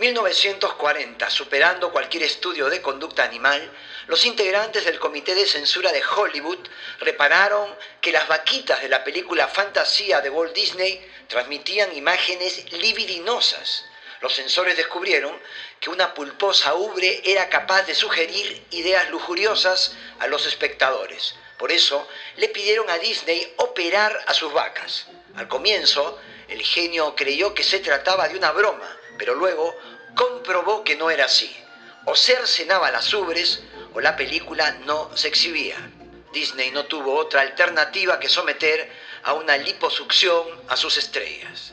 1940, superando cualquier estudio de conducta animal, los integrantes del comité de censura de Hollywood repararon que las vaquitas de la película Fantasía de Walt Disney transmitían imágenes libidinosas. Los censores descubrieron que una pulposa ubre era capaz de sugerir ideas lujuriosas a los espectadores. Por eso le pidieron a Disney operar a sus vacas. Al comienzo, el genio creyó que se trataba de una broma, pero luego comprobó que no era así. O cercenaba las ubres o la película no se exhibía. Disney no tuvo otra alternativa que someter a una liposucción a sus estrellas.